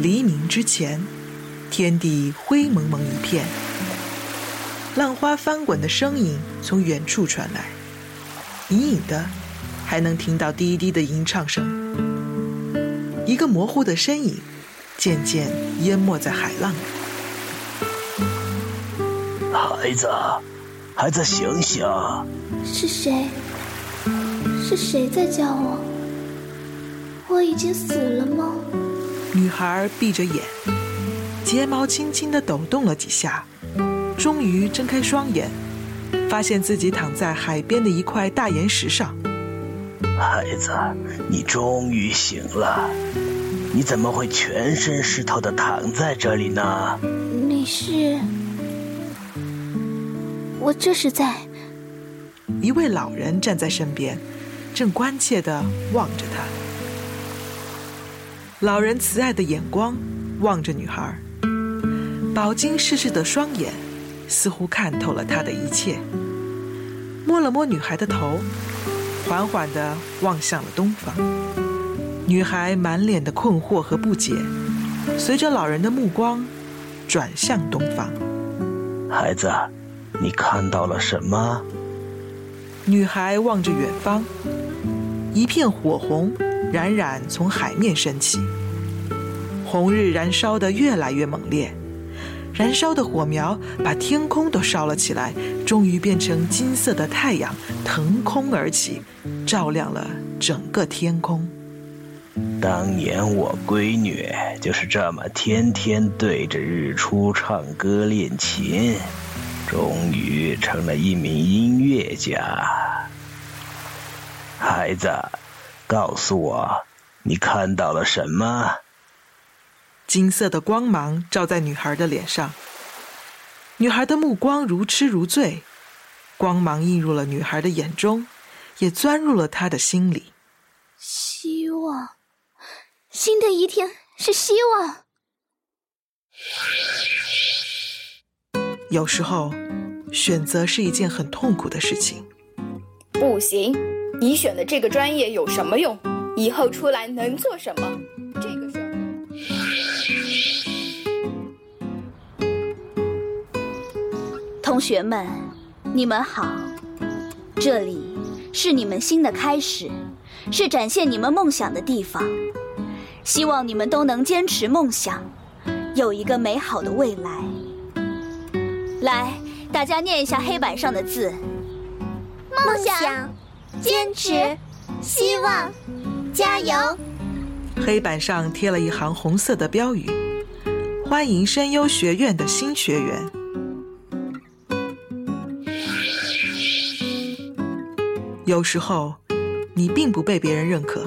黎明之前，天地灰蒙蒙一片，浪花翻滚的声音从远处传来，隐隐的还能听到滴滴的吟唱声。一个模糊的身影渐渐淹没在海浪里。孩子，孩子，醒醒！是谁？是谁在叫我？我已经死了吗？女孩闭着眼，睫毛轻轻的抖动了几下，终于睁开双眼，发现自己躺在海边的一块大岩石上。孩子，你终于醒了。你怎么会全身湿透的躺在这里呢？你是？我这是在……一位老人站在身边，正关切的望着他。老人慈爱的眼光望着女孩，饱经世事的双眼似乎看透了她的一切。摸了摸女孩的头，缓缓地望向了东方。女孩满脸的困惑和不解，随着老人的目光转向东方。孩子，你看到了什么？女孩望着远方，一片火红。冉冉从海面升起，红日燃烧得越来越猛烈，燃烧的火苗把天空都烧了起来，终于变成金色的太阳腾空而起，照亮了整个天空。当年我闺女就是这么天天对着日出唱歌练琴，终于成了一名音乐家。孩子。告诉我，你看到了什么？金色的光芒照在女孩的脸上，女孩的目光如痴如醉，光芒映入了女孩的眼中，也钻入了她的心里。希望，新的一天是希望。有时候，选择是一件很痛苦的事情。不行。你选的这个专业有什么用？以后出来能做什么？这个社会。同学们，你们好，这里是你们新的开始，是展现你们梦想的地方。希望你们都能坚持梦想，有一个美好的未来。来，大家念一下黑板上的字：梦想。坚持，希望，加油！黑板上贴了一行红色的标语：“欢迎声优学院的新学员。”有时候，你并不被别人认可。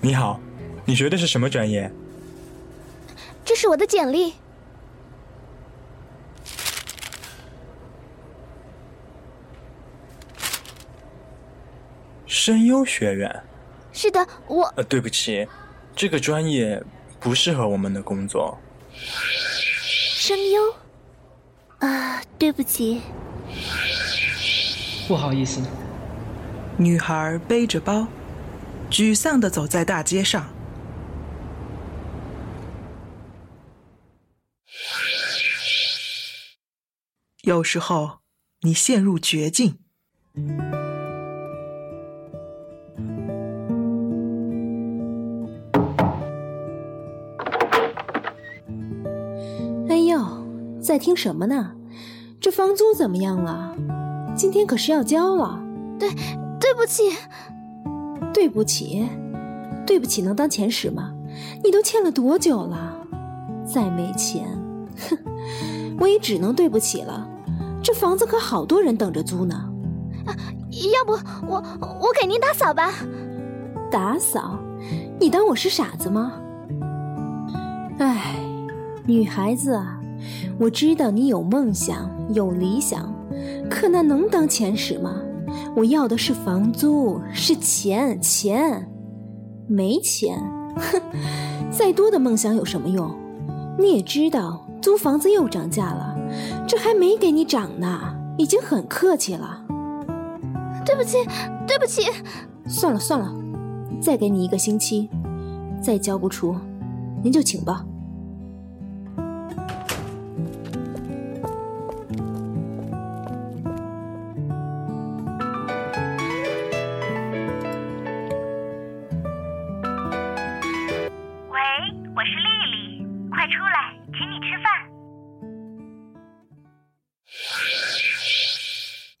你好，你学的是什么专业？这是我的简历。声优学院，是的，我呃，对不起，这个专业不适合我们的工作。声优，啊，对不起，不好意思。女孩背着包，沮丧的走在大街上。有时候，你陷入绝境。在听什么呢？这房租怎么样了？今天可是要交了。对，对不起，对不起，对不起，能当钱使吗？你都欠了多久了？再没钱，哼，我也只能对不起了。这房子可好多人等着租呢。啊，要不我我给您打扫吧？打扫？你当我是傻子吗？唉，女孩子啊。我知道你有梦想，有理想，可那能当钱使吗？我要的是房租，是钱，钱，没钱，哼！再多的梦想有什么用？你也知道，租房子又涨价了，这还没给你涨呢，已经很客气了。对不起，对不起。算了算了，再给你一个星期，再交不出，您就请吧。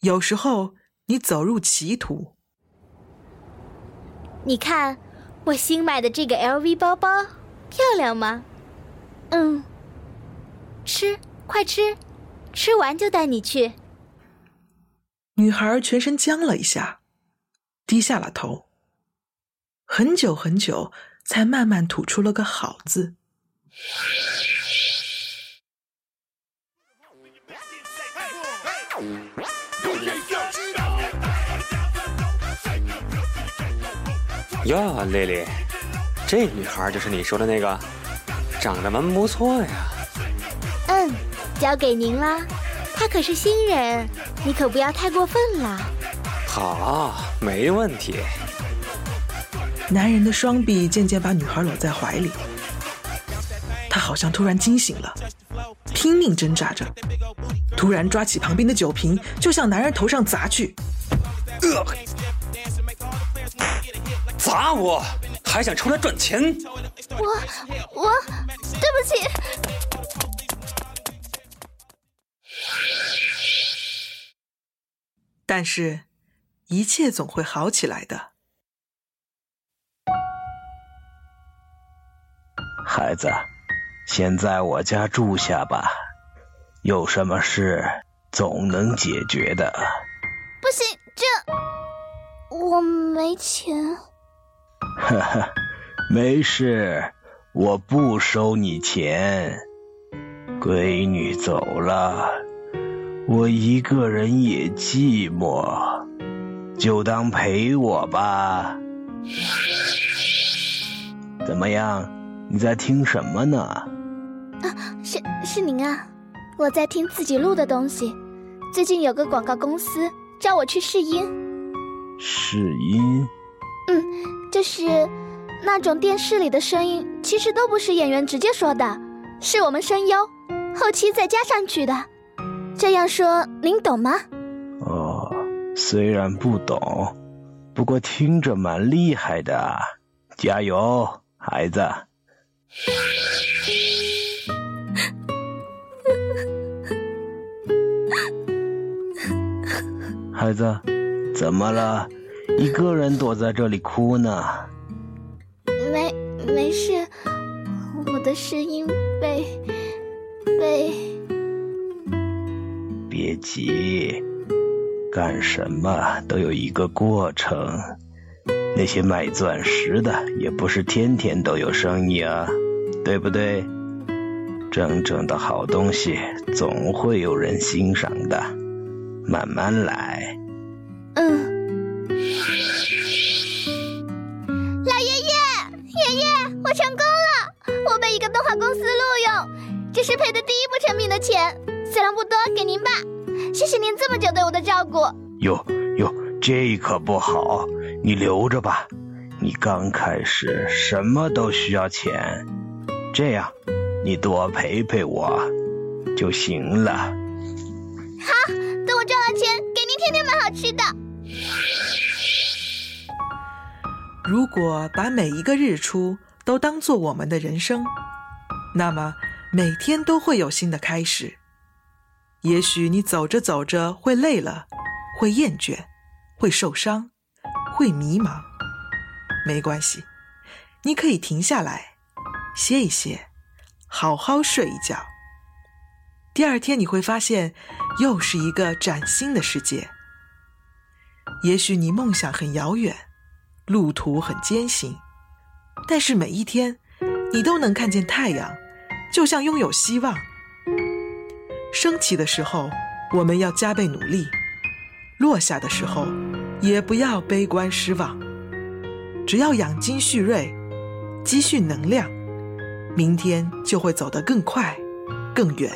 有时候你走入歧途，你看，我新买的这个 LV 包包漂亮吗？嗯，吃，快吃，吃完就带你去。女孩全身僵了一下，低下了头，很久很久，才慢慢吐出了个“好”字。哟，丽丽，这女孩就是你说的那个，长得蛮不错呀。嗯，交给您啦。她可是新人，你可不要太过分了。好，没问题。男人的双臂渐渐把女孩搂在怀里，他好像突然惊醒了，拼命挣扎着，突然抓起旁边的酒瓶就向男人头上砸去。呃砸我，还想出来赚钱？我我，对不起。但是，一切总会好起来的。孩子，先在我家住下吧，有什么事总能解决的。不行，这我没钱。呵呵，没事，我不收你钱。闺女走了，我一个人也寂寞，就当陪我吧。怎么样？你在听什么呢？啊，是是您啊，我在听自己录的东西。最近有个广告公司叫我去试音。试音？嗯，就是那种电视里的声音，其实都不是演员直接说的，是我们声优后期再加上去的。这样说您懂吗？哦，虽然不懂，不过听着蛮厉害的，加油，孩子。孩子，怎么了？一个人躲在这里哭呢？没没事，我的声音被被……别急，干什么都有一个过程。那些卖钻石的也不是天天都有生意啊，对不对？真正的好东西总会有人欣赏的，慢慢来。成功了！我被一个动画公司录用，这是赔的第一部成品的钱，虽然不多，给您吧。谢谢您这么久对我的照顾。哟哟，这可不好。你留着吧，你刚开始什么都需要钱，这样你多陪陪我就行了。好，等我赚了钱，给您天天买好吃的。如果把每一个日出都当做我们的人生，那么每天都会有新的开始。也许你走着走着会累了，会厌倦，会受伤。会迷茫，没关系，你可以停下来，歇一歇，好好睡一觉。第二天你会发现，又是一个崭新的世界。也许你梦想很遥远，路途很艰辛，但是每一天，你都能看见太阳，就像拥有希望。升起的时候，我们要加倍努力；落下的时候，也不要悲观失望，只要养精蓄锐，积蓄能量，明天就会走得更快、更远。